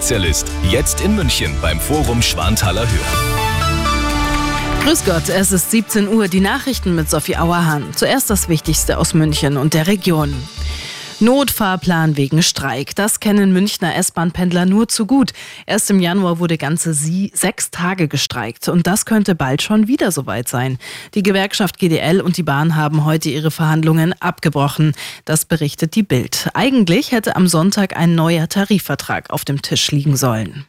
Verkehrsspezialist. Jetzt in München beim Forum Schwanthaler Höhe. Grüß Gott, es ist 17 Uhr, die Nachrichten mit Sophie Auerhahn. Zuerst das Wichtigste aus München und der Region. Notfahrplan wegen Streik. Das kennen Münchner S-Bahn-Pendler nur zu gut. Erst im Januar wurde ganze sie sechs Tage gestreikt. Und das könnte bald schon wieder soweit sein. Die Gewerkschaft GDL und die Bahn haben heute ihre Verhandlungen abgebrochen. Das berichtet die Bild. Eigentlich hätte am Sonntag ein neuer Tarifvertrag auf dem Tisch liegen sollen.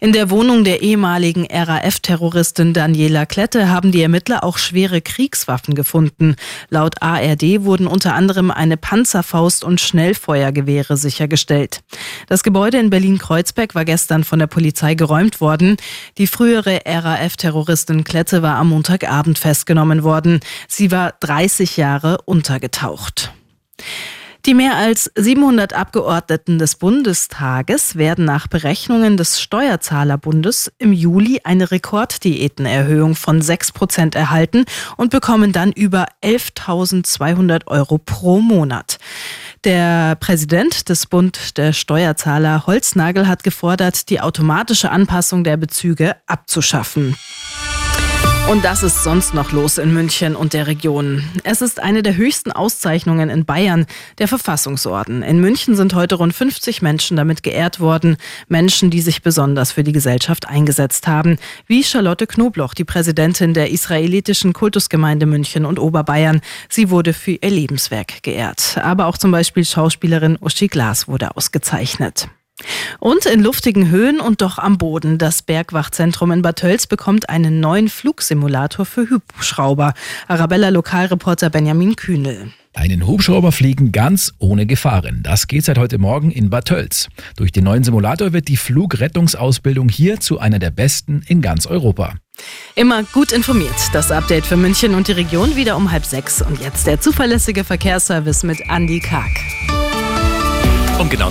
In der Wohnung der ehemaligen RAF-Terroristin Daniela Klette haben die Ermittler auch schwere Kriegswaffen gefunden. Laut ARD wurden unter anderem eine Panzerfaust und Schnellfeuergewehre sichergestellt. Das Gebäude in Berlin-Kreuzberg war gestern von der Polizei geräumt worden. Die frühere RAF-Terroristin Klette war am Montagabend festgenommen worden. Sie war 30 Jahre untergetaucht. Die mehr als 700 Abgeordneten des Bundestages werden nach Berechnungen des Steuerzahlerbundes im Juli eine Rekorddiätenerhöhung von 6 Prozent erhalten und bekommen dann über 11.200 Euro pro Monat. Der Präsident des Bund der Steuerzahler Holznagel hat gefordert, die automatische Anpassung der Bezüge abzuschaffen. Und das ist sonst noch los in München und der Region. Es ist eine der höchsten Auszeichnungen in Bayern, der Verfassungsorden. In München sind heute rund 50 Menschen damit geehrt worden. Menschen, die sich besonders für die Gesellschaft eingesetzt haben. Wie Charlotte Knobloch, die Präsidentin der israelitischen Kultusgemeinde München und Oberbayern. Sie wurde für ihr Lebenswerk geehrt. Aber auch zum Beispiel Schauspielerin Uschi Glas wurde ausgezeichnet. Und in luftigen Höhen und doch am Boden. Das Bergwachzentrum in Bad Tölz bekommt einen neuen Flugsimulator für Hubschrauber. Arabella Lokalreporter Benjamin Kühnel. Einen Hubschrauber fliegen ganz ohne Gefahren. Das geht seit heute Morgen in Bad Tölz. Durch den neuen Simulator wird die Flugrettungsausbildung hier zu einer der besten in ganz Europa. Immer gut informiert. Das Update für München und die Region wieder um halb sechs. Und jetzt der zuverlässige Verkehrsservice mit Andy Karg. Um genau